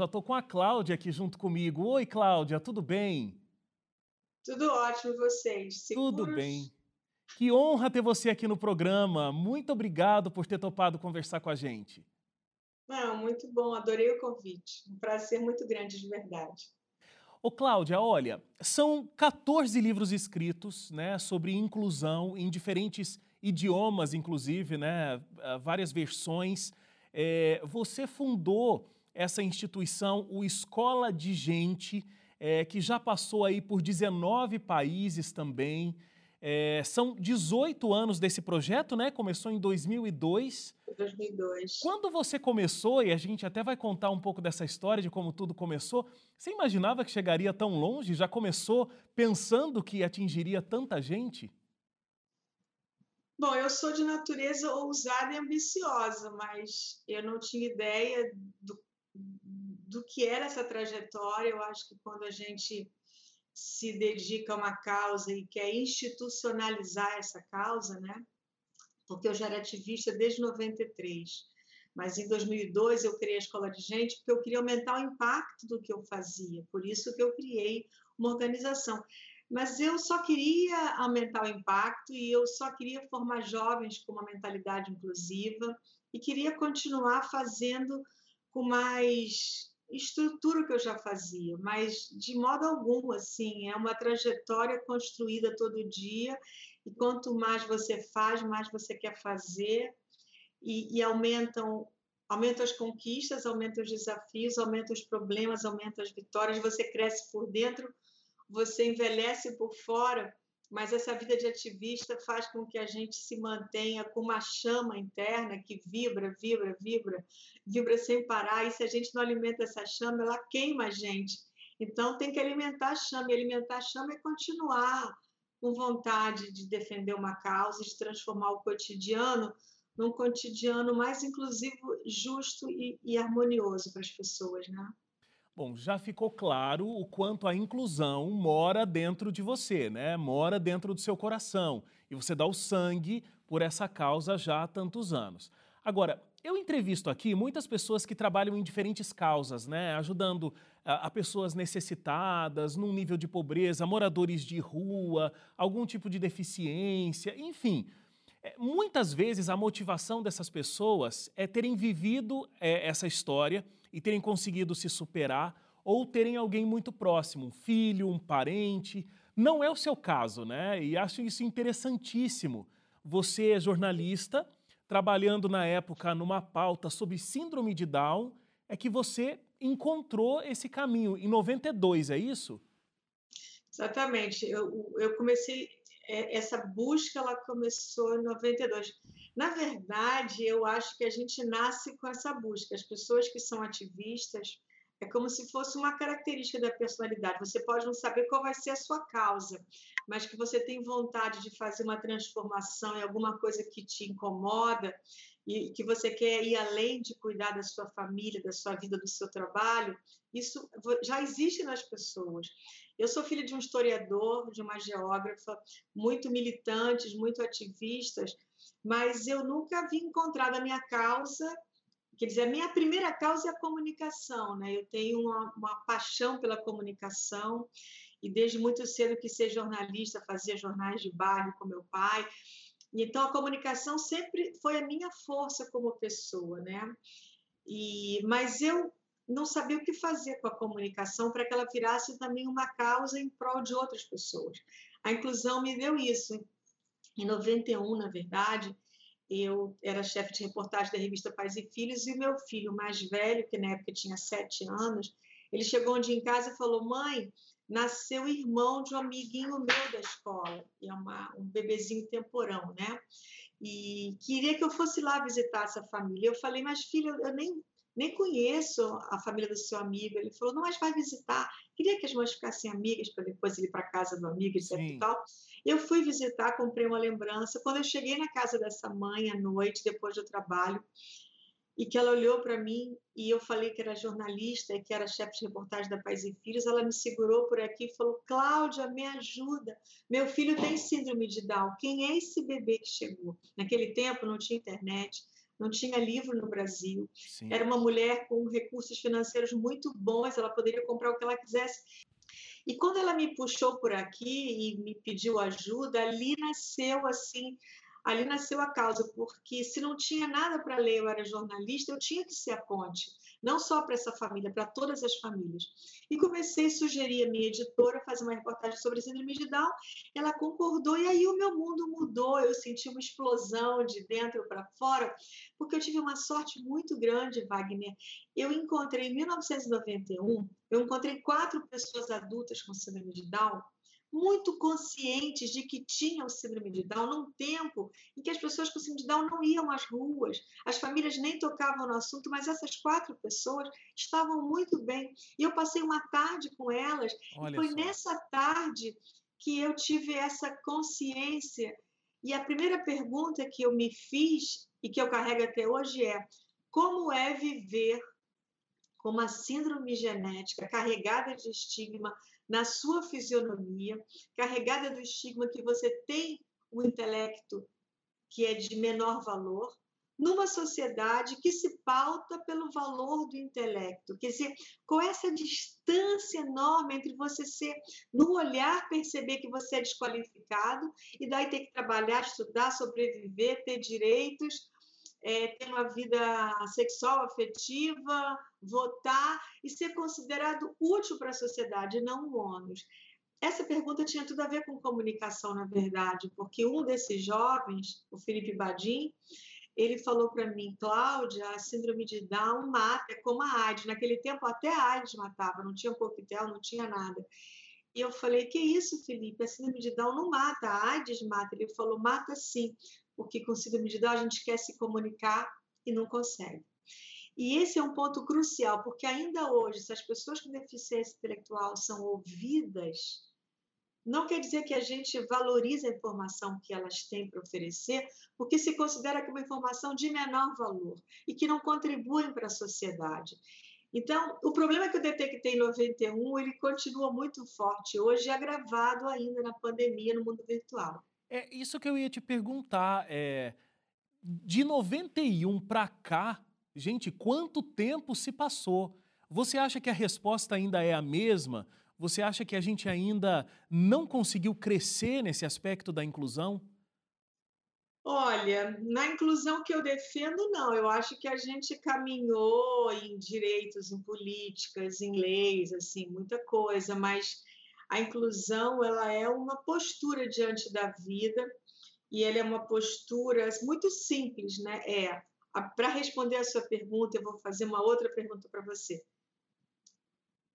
já estou com a Cláudia aqui junto comigo. Oi, Cláudia, tudo bem? Tudo ótimo, vocês? Seguros? Tudo bem. Que honra ter você aqui no programa. Muito obrigado por ter topado conversar com a gente. Não, muito bom, adorei o convite. Um prazer muito grande, de verdade. Ô, Cláudia, olha, são 14 livros escritos né, sobre inclusão em diferentes idiomas, inclusive, né, várias versões. É, você fundou essa instituição, o Escola de Gente, é, que já passou aí por 19 países também. É, são 18 anos desse projeto, né? Começou em 2002. 2002. Quando você começou, e a gente até vai contar um pouco dessa história de como tudo começou, você imaginava que chegaria tão longe? Já começou pensando que atingiria tanta gente? Bom, eu sou de natureza ousada e ambiciosa, mas eu não tinha ideia do, do que era essa trajetória. Eu acho que quando a gente se dedica a uma causa e quer institucionalizar essa causa, né? Porque eu já era ativista desde 93, mas em 2002 eu criei a Escola de Gente porque eu queria aumentar o impacto do que eu fazia, por isso que eu criei uma organização. Mas eu só queria aumentar o impacto e eu só queria formar jovens com uma mentalidade inclusiva e queria continuar fazendo com mais estrutura que eu já fazia, mas de modo algum, assim, é uma trajetória construída todo dia e quanto mais você faz, mais você quer fazer e, e aumentam aumentam as conquistas, aumentam os desafios, aumentam os problemas, aumentam as vitórias, você cresce por dentro, você envelhece por fora mas essa vida de ativista faz com que a gente se mantenha com uma chama interna que vibra, vibra, vibra, vibra sem parar. E se a gente não alimenta essa chama, ela queima a gente. Então tem que alimentar a chama. E alimentar a chama é continuar com vontade de defender uma causa, de transformar o cotidiano num cotidiano mais inclusivo, justo e, e harmonioso para as pessoas, né? Bom, já ficou claro o quanto a inclusão mora dentro de você, né? Mora dentro do seu coração. E você dá o sangue por essa causa já há tantos anos. Agora, eu entrevisto aqui muitas pessoas que trabalham em diferentes causas, né? Ajudando a, a pessoas necessitadas, num nível de pobreza, moradores de rua, algum tipo de deficiência, enfim. É, muitas vezes a motivação dessas pessoas é terem vivido é, essa história e terem conseguido se superar ou terem alguém muito próximo, um filho, um parente. Não é o seu caso, né? E acho isso interessantíssimo. Você é jornalista, trabalhando na época numa pauta sobre síndrome de Down, é que você encontrou esse caminho em 92, é isso? Exatamente. Eu, eu comecei é, essa busca, ela começou em 92. Na verdade, eu acho que a gente nasce com essa busca. As pessoas que são ativistas, é como se fosse uma característica da personalidade. Você pode não saber qual vai ser a sua causa, mas que você tem vontade de fazer uma transformação em alguma coisa que te incomoda e que você quer ir além de cuidar da sua família, da sua vida, do seu trabalho, isso já existe nas pessoas. Eu sou filha de um historiador, de uma geógrafa, muito militantes, muito ativistas, mas eu nunca vi encontrado a minha causa. Quer dizer, a minha primeira causa é a comunicação, né? Eu tenho uma, uma paixão pela comunicação e desde muito cedo que ser jornalista, fazia jornais de bairro com meu pai. Então a comunicação sempre foi a minha força como pessoa, né? E mas eu não sabia o que fazer com a comunicação para que ela virasse também uma causa em prol de outras pessoas. A inclusão me deu isso. Em 91, na verdade, eu era chefe de reportagem da revista Pais e Filhos e o meu filho mais velho, que na época tinha sete anos, ele chegou um dia em casa e falou: Mãe, nasceu irmão de um amiguinho meu da escola, e é uma, um bebezinho temporão, né? E queria que eu fosse lá visitar essa família. Eu falei: Mas filho, eu nem nem conheço a família do seu amigo. Ele falou, não, mas vai visitar. Queria que as mães ficassem amigas para depois ir para casa do amigo, etc e tal. Eu fui visitar, comprei uma lembrança. Quando eu cheguei na casa dessa mãe à noite, depois do trabalho, e que ela olhou para mim e eu falei que era jornalista e que era chefe de reportagem da Pais e Filhos, ela me segurou por aqui e falou: Cláudia, me ajuda. Meu filho tem síndrome de Down. Quem é esse bebê que chegou? Naquele tempo não tinha internet, não tinha livro no Brasil. Sim. Era uma mulher com recursos financeiros muito bons, ela poderia comprar o que ela quisesse. E quando ela me puxou por aqui e me pediu ajuda, ali nasceu assim ali nasceu a causa, porque se não tinha nada para ler, eu era jornalista, eu tinha que ser a ponte, não só para essa família, para todas as famílias. E comecei a sugerir a minha editora fazer uma reportagem sobre síndrome de Down, ela concordou e aí o meu mundo mudou, eu senti uma explosão de dentro para fora, porque eu tive uma sorte muito grande, Wagner. Eu encontrei em 1991, eu encontrei quatro pessoas adultas com síndrome de Down muito conscientes de que tinham síndrome de Down num tempo em que as pessoas com síndrome de Down não iam às ruas, as famílias nem tocavam no assunto, mas essas quatro pessoas estavam muito bem. E eu passei uma tarde com elas, Olha e foi só. nessa tarde que eu tive essa consciência. E a primeira pergunta que eu me fiz e que eu carrego até hoje é: como é viver com uma síndrome genética carregada de estigma, na sua fisionomia, carregada do estigma que você tem o intelecto que é de menor valor, numa sociedade que se pauta pelo valor do intelecto. Quer dizer, com essa distância enorme entre você ser, no olhar, perceber que você é desqualificado e daí ter que trabalhar, estudar, sobreviver, ter direitos, é, ter uma vida sexual, afetiva, votar e ser considerado útil para a sociedade, não um ônus. Essa pergunta tinha tudo a ver com comunicação, na verdade, porque um desses jovens, o Felipe Badim, ele falou para mim, Cláudia, a síndrome de Down mata, é como a AIDS. Naquele tempo até a AIDS matava, não tinha coquetel, não tinha nada. E eu falei, que isso, Felipe? A síndrome de Down não mata, a AIDS mata. Ele falou, mata sim, porque com síndrome de Down a gente quer se comunicar e não consegue. E esse é um ponto crucial, porque ainda hoje, se as pessoas com deficiência intelectual são ouvidas, não quer dizer que a gente valoriza a informação que elas têm para oferecer, porque se considera é uma informação de menor valor e que não contribuem para a sociedade. Então, o problema que eu detectei em 91, ele continua muito forte hoje, agravado ainda na pandemia, no mundo virtual. É isso que eu ia te perguntar. É, de 91 para cá, Gente, quanto tempo se passou? Você acha que a resposta ainda é a mesma? Você acha que a gente ainda não conseguiu crescer nesse aspecto da inclusão? Olha, na inclusão que eu defendo, não. Eu acho que a gente caminhou em direitos, em políticas, em leis, assim, muita coisa, mas a inclusão ela é uma postura diante da vida e ela é uma postura muito simples, né? É para responder a sua pergunta, eu vou fazer uma outra pergunta para você.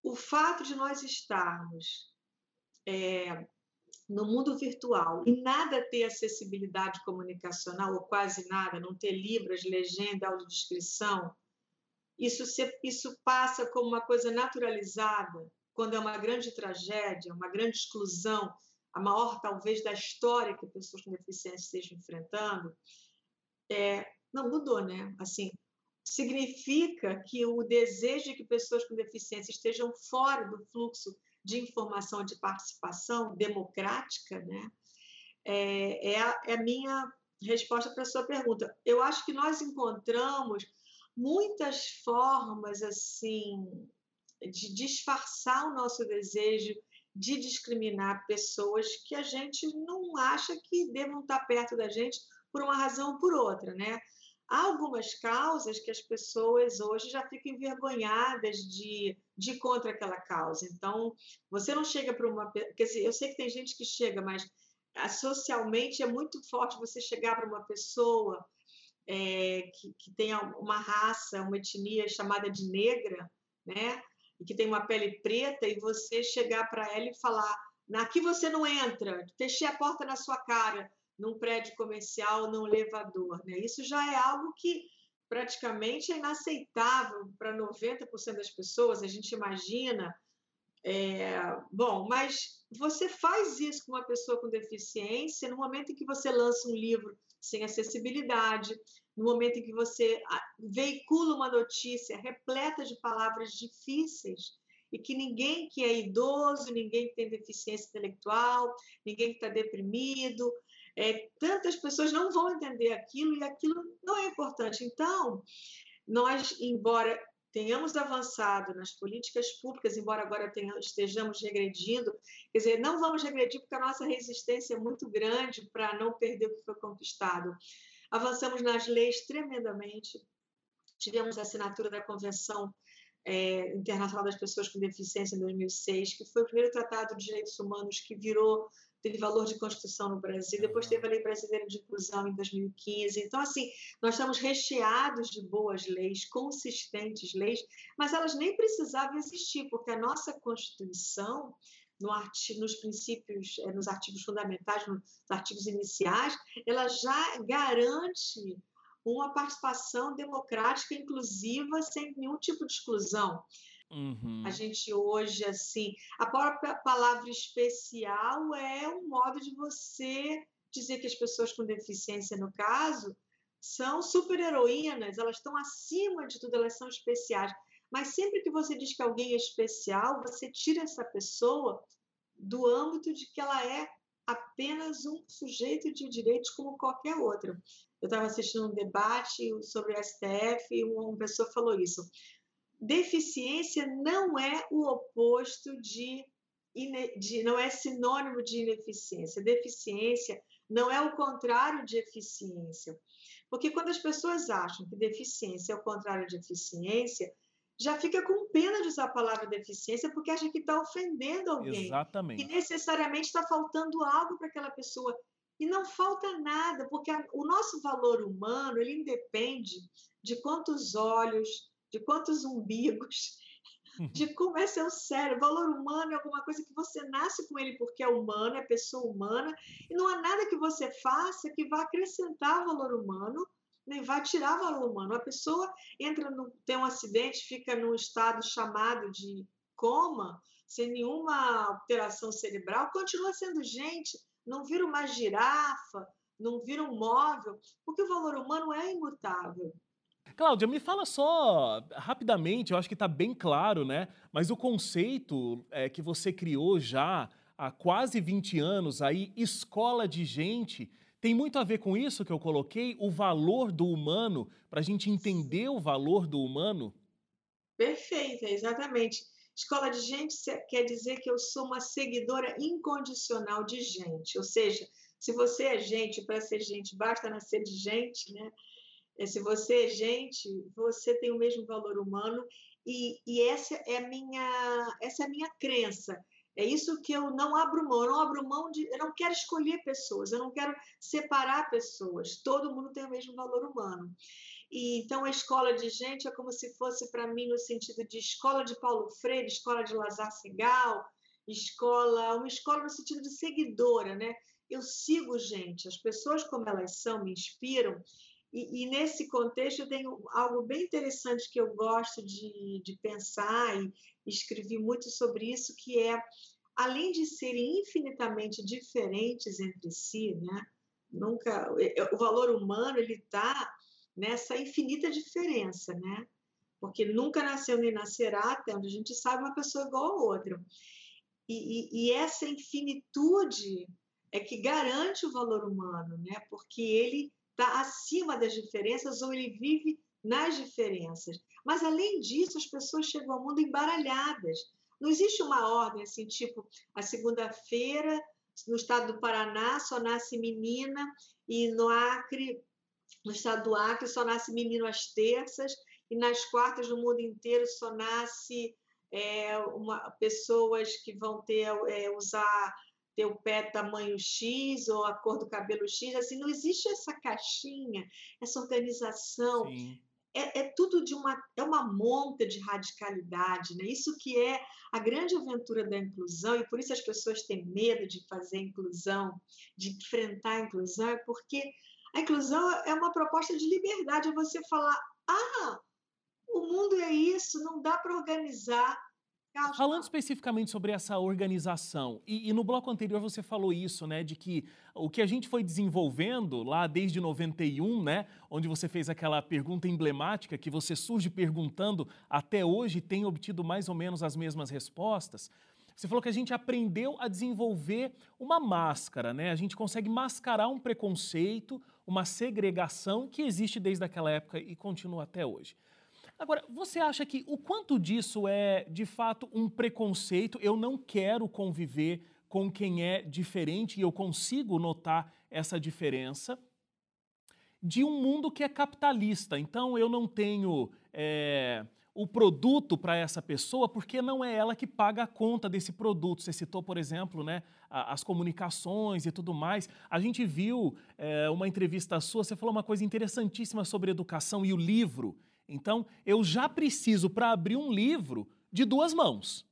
O fato de nós estarmos é, no mundo virtual e nada ter acessibilidade comunicacional, ou quase nada, não ter libras, legenda, audiodescrição, isso, se, isso passa como uma coisa naturalizada quando é uma grande tragédia, uma grande exclusão, a maior talvez da história que pessoas com deficiência estejam enfrentando, é, não mudou, né? Assim, significa que o desejo de que pessoas com deficiência estejam fora do fluxo de informação de participação democrática, né? É, é, a, é a minha resposta para a sua pergunta. Eu acho que nós encontramos muitas formas assim de disfarçar o nosso desejo de discriminar pessoas que a gente não acha que devam estar perto da gente por uma razão ou por outra, né? Há algumas causas que as pessoas hoje já ficam envergonhadas de, de ir contra aquela causa. Então, você não chega para uma. Quer dizer, eu sei que tem gente que chega, mas ah, socialmente é muito forte você chegar para uma pessoa é, que, que tem uma raça, uma etnia chamada de negra, né? E que tem uma pele preta, e você chegar para ela e falar: aqui você não entra, fechei a porta na sua cara num prédio comercial, num elevador. Né? Isso já é algo que praticamente é inaceitável para 90% das pessoas. A gente imagina. É, bom, mas você faz isso com uma pessoa com deficiência no momento em que você lança um livro sem acessibilidade, no momento em que você veicula uma notícia repleta de palavras difíceis e que ninguém que é idoso, ninguém que tem deficiência intelectual, ninguém que está deprimido, é, tantas pessoas não vão entender aquilo e aquilo não é importante. Então, nós, embora tenhamos avançado nas políticas públicas, embora agora tenhamos, estejamos regredindo, quer dizer, não vamos regredir porque a nossa resistência é muito grande para não perder o que foi conquistado. Avançamos nas leis tremendamente, tivemos a assinatura da Convenção é, Internacional das Pessoas com Deficiência em 2006, que foi o primeiro tratado de direitos humanos que virou teve valor de Constituição no Brasil, depois teve a Lei Brasileira de Inclusão em 2015. Então, assim, nós estamos recheados de boas leis, consistentes leis, mas elas nem precisavam existir, porque a nossa Constituição, no artigo, nos princípios, eh, nos artigos fundamentais, nos artigos iniciais, ela já garante uma participação democrática inclusiva sem nenhum tipo de exclusão. Uhum. A gente hoje, assim, a própria palavra especial é um modo de você dizer que as pessoas com deficiência, no caso, são super-heroínas, elas estão acima de tudo, elas são especiais. Mas sempre que você diz que alguém é especial, você tira essa pessoa do âmbito de que ela é apenas um sujeito de direitos como qualquer outro. Eu estava assistindo um debate sobre o STF e uma pessoa falou isso deficiência não é o oposto de, de, não é sinônimo de ineficiência. Deficiência não é o contrário de eficiência. Porque quando as pessoas acham que deficiência é o contrário de eficiência, já fica com pena de usar a palavra deficiência porque acha que está ofendendo alguém. Exatamente. E necessariamente está faltando algo para aquela pessoa. E não falta nada, porque a, o nosso valor humano ele independe de quantos olhos, de quantos umbigos, de como é seu cérebro. Valor humano é alguma coisa que você nasce com ele porque é humano, é pessoa humana, e não há nada que você faça que vá acrescentar valor humano, nem vá tirar valor humano. A pessoa entra no, tem um acidente, fica num estado chamado de coma, sem nenhuma alteração cerebral, continua sendo gente, não vira uma girafa, não vira um móvel, porque o valor humano é imutável. Cláudia, me fala só rapidamente, eu acho que está bem claro, né? Mas o conceito é, que você criou já há quase 20 anos, aí, escola de gente, tem muito a ver com isso que eu coloquei, o valor do humano, para a gente entender o valor do humano? Perfeito, exatamente. Escola de gente quer dizer que eu sou uma seguidora incondicional de gente, ou seja, se você é gente, para ser gente, basta nascer de gente, né? É, se você é gente, você tem o mesmo valor humano e, e essa é a minha essa é a minha crença. É isso que eu não abro mão. Eu não abro mão de. Eu não quero escolher pessoas. Eu não quero separar pessoas. Todo mundo tem o mesmo valor humano. E então a escola de gente é como se fosse para mim no sentido de escola de Paulo Freire, escola de Lazar Segal, escola, uma escola no sentido de seguidora, né? Eu sigo gente. As pessoas como elas são me inspiram e, e, nesse contexto, eu tenho algo bem interessante que eu gosto de, de pensar e escrevi muito sobre isso, que é, além de serem infinitamente diferentes entre si, né? Nunca, o valor humano ele está nessa infinita diferença, né? Porque nunca nasceu nem nascerá, até onde a gente sabe, uma pessoa igual a outra. E, e, e essa infinitude é que garante o valor humano, né? Porque ele está acima das diferenças ou ele vive nas diferenças. Mas, além disso, as pessoas chegam ao mundo embaralhadas. Não existe uma ordem assim, tipo, a segunda-feira, no estado do Paraná, só nasce menina, e no Acre, no estado do Acre, só nasce menino às terças, e nas quartas no mundo inteiro só nasce é, uma, pessoas que vão ter é, usar ter o pé tamanho X ou a cor do cabelo X, assim, não existe essa caixinha, essa organização. É, é, tudo de uma é uma monta de radicalidade, né? Isso que é a grande aventura da inclusão e por isso as pessoas têm medo de fazer inclusão, de enfrentar a inclusão, é porque a inclusão é uma proposta de liberdade, é você falar, ah, o mundo é isso, não dá para organizar Falando especificamente sobre essa organização, e, e, no bloco anterior você falou isso, né, de que o que a gente foi desenvolvendo lá desde 91, né, onde você fez aquela pergunta emblemática que você surge perguntando até hoje tem obtido mais ou menos as mesmas respostas. Você falou que a gente aprendeu a desenvolver uma máscara, né? A gente consegue mascarar um preconceito, uma segregação que existe desde aquela época e continua até hoje. Agora, você acha que o quanto disso é de fato um preconceito? Eu não quero conviver com quem é diferente e eu consigo notar essa diferença de um mundo que é capitalista. Então, eu não tenho é, o produto para essa pessoa porque não é ela que paga a conta desse produto. Você citou, por exemplo, né, as comunicações e tudo mais. A gente viu é, uma entrevista sua, você falou uma coisa interessantíssima sobre educação e o livro. Então, eu já preciso, para abrir um livro, de duas mãos.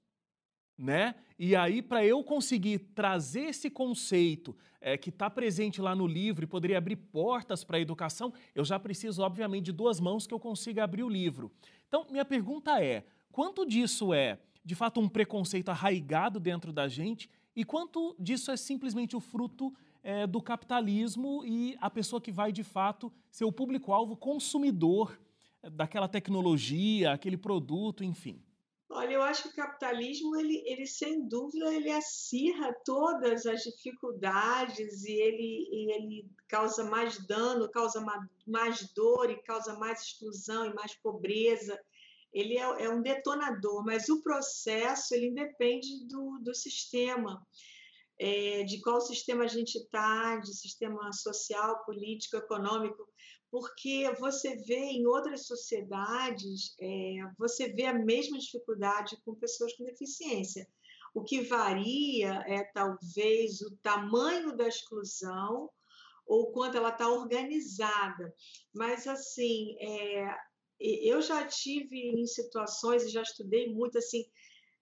Né? E aí, para eu conseguir trazer esse conceito é, que está presente lá no livro e poderia abrir portas para a educação, eu já preciso, obviamente, de duas mãos que eu consiga abrir o livro. Então, minha pergunta é: quanto disso é, de fato, um preconceito arraigado dentro da gente e quanto disso é simplesmente o fruto é, do capitalismo e a pessoa que vai, de fato, ser o público-alvo consumidor daquela tecnologia, aquele produto, enfim? Olha, eu acho que o capitalismo, ele, ele sem dúvida, ele acirra todas as dificuldades e ele, e ele causa mais dano, causa mais dor e causa mais exclusão e mais pobreza. Ele é, é um detonador, mas o processo, ele independe do, do sistema, é, de qual sistema a gente está, de sistema social, político, econômico porque você vê em outras sociedades, é, você vê a mesma dificuldade com pessoas com deficiência. O que varia é talvez o tamanho da exclusão ou quanto ela está organizada. Mas, assim, é, eu já tive em situações e já estudei muito, assim,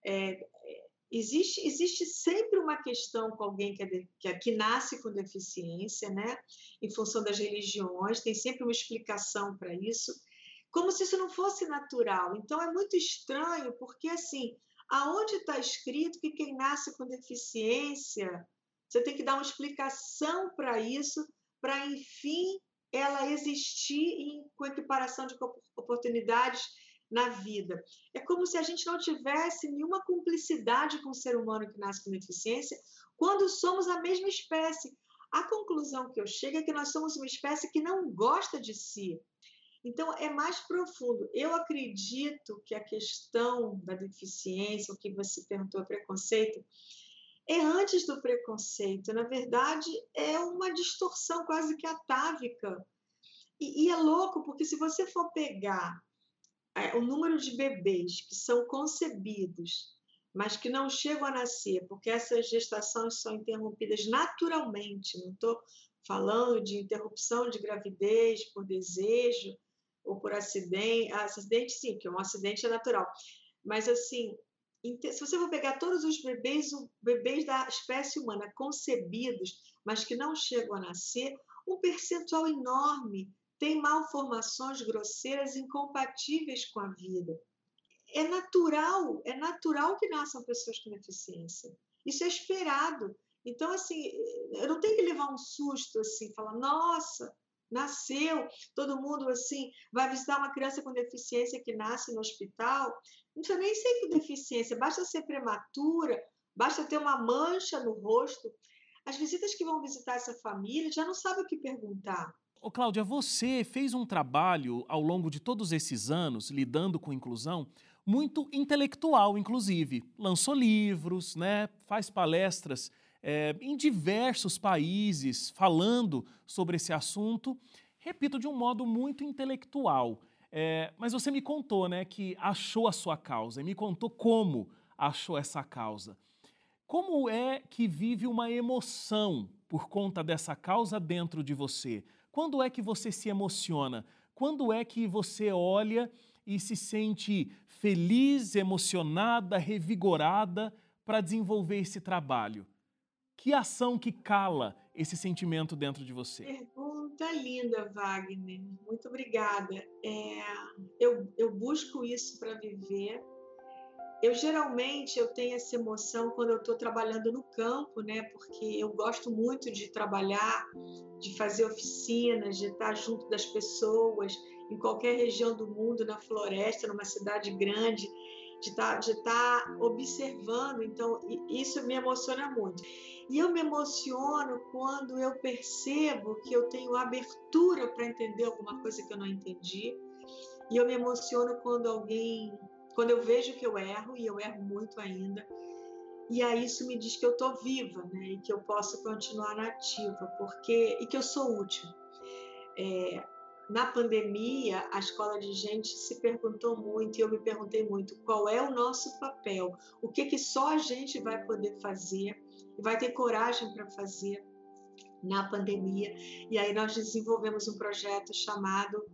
é, Existe, existe sempre uma questão com alguém que, é de, que, é, que, nasce com deficiência, né? em função das religiões, tem sempre uma explicação para isso, como se isso não fosse natural. Então é muito estranho, porque assim, aonde está escrito que quem nasce com deficiência, você tem que dar uma explicação para isso, para enfim ela existir em, com equiparação de oportunidades na vida. É como se a gente não tivesse nenhuma cumplicidade com o ser humano que nasce com deficiência, quando somos a mesma espécie. A conclusão que eu chego é que nós somos uma espécie que não gosta de si. Então, é mais profundo. Eu acredito que a questão da deficiência, o que você perguntou, preconceito, é antes do preconceito. Na verdade, é uma distorção quase que atávica. E, e é louco, porque se você for pegar o número de bebês que são concebidos, mas que não chegam a nascer, porque essas gestações são interrompidas naturalmente, não estou falando de interrupção de gravidez por desejo ou por acidente, ah, acidente sim, que um acidente é natural, mas assim, se você for pegar todos os bebês, bebês da espécie humana concebidos, mas que não chegam a nascer, um percentual enorme tem malformações grosseiras incompatíveis com a vida. É natural, é natural que nasçam pessoas com deficiência. Isso é esperado. Então, assim, eu não tenho que levar um susto assim, falar, nossa, nasceu, todo mundo assim, vai visitar uma criança com deficiência que nasce no hospital. Não precisa nem ser com deficiência, basta ser prematura, basta ter uma mancha no rosto. As visitas que vão visitar essa família já não sabem o que perguntar. Ô, Cláudia, você fez um trabalho ao longo de todos esses anos lidando com inclusão muito intelectual, inclusive. Lançou livros, né? faz palestras é, em diversos países falando sobre esse assunto. Repito, de um modo muito intelectual. É, mas você me contou né, que achou a sua causa e me contou como achou essa causa. Como é que vive uma emoção por conta dessa causa dentro de você? Quando é que você se emociona? Quando é que você olha e se sente feliz, emocionada, revigorada para desenvolver esse trabalho? Que ação que cala esse sentimento dentro de você? Pergunta linda, Wagner. Muito obrigada. É, eu, eu busco isso para viver eu geralmente eu tenho essa emoção quando eu estou trabalhando no campo, né? Porque eu gosto muito de trabalhar, de fazer oficinas, de estar junto das pessoas em qualquer região do mundo, na floresta, numa cidade grande. de estar tá, de tá observando. Então, isso me emociona muito. E eu me emociono quando eu percebo que eu tenho abertura para entender alguma coisa que eu não entendi. E eu me emociono quando alguém, quando eu vejo que eu erro, e eu erro muito ainda, e aí isso me diz que eu estou viva, né? E que eu posso continuar nativa, porque e que eu sou útil. É, na pandemia, a escola de gente se perguntou muito, e eu me perguntei muito, qual é o nosso papel? O que, que só a gente vai poder fazer, vai ter coragem para fazer na pandemia? E aí nós desenvolvemos um projeto chamado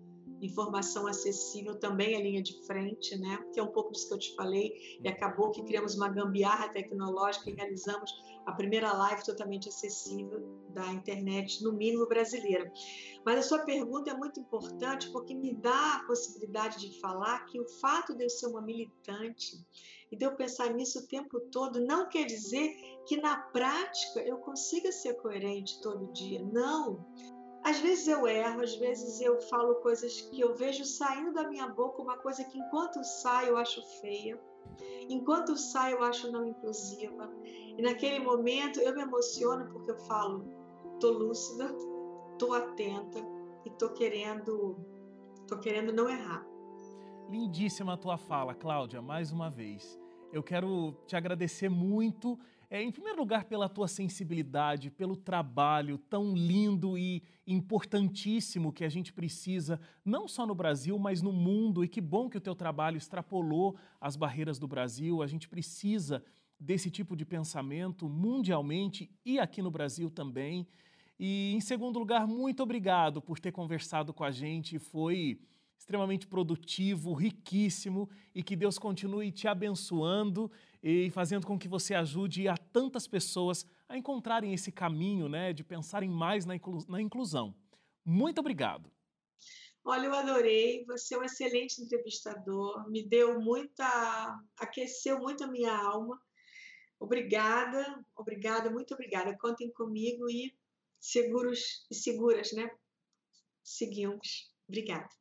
informação acessível também é linha de frente, né? Que é um pouco disso que eu te falei. E acabou que criamos uma gambiarra tecnológica e realizamos a primeira live totalmente acessível da internet, no mínimo brasileira. Mas a sua pergunta é muito importante porque me dá a possibilidade de falar que o fato de eu ser uma militante e de eu pensar nisso o tempo todo não quer dizer que na prática eu consiga ser coerente todo dia. Não. Às vezes eu erro, às vezes eu falo coisas que eu vejo saindo da minha boca, uma coisa que enquanto sai eu acho feia, enquanto sai eu acho não inclusiva. E naquele momento eu me emociono porque eu falo, tô lúcida, tô atenta e tô querendo, tô querendo não errar. Lindíssima a tua fala, Cláudia, mais uma vez. Eu quero te agradecer muito é, em primeiro lugar, pela tua sensibilidade, pelo trabalho tão lindo e importantíssimo que a gente precisa, não só no Brasil, mas no mundo. E que bom que o teu trabalho extrapolou as barreiras do Brasil. A gente precisa desse tipo de pensamento mundialmente e aqui no Brasil também. E, em segundo lugar, muito obrigado por ter conversado com a gente. Foi extremamente produtivo, riquíssimo e que Deus continue te abençoando e fazendo com que você ajude a tantas pessoas a encontrarem esse caminho, né, de pensarem mais na, inclu na inclusão. Muito obrigado. Olha, eu adorei. Você é um excelente entrevistador. Me deu muita, aqueceu muito a minha alma. Obrigada, obrigada, muito obrigada. Contem comigo e seguros e seguras, né? Seguimos. Obrigada.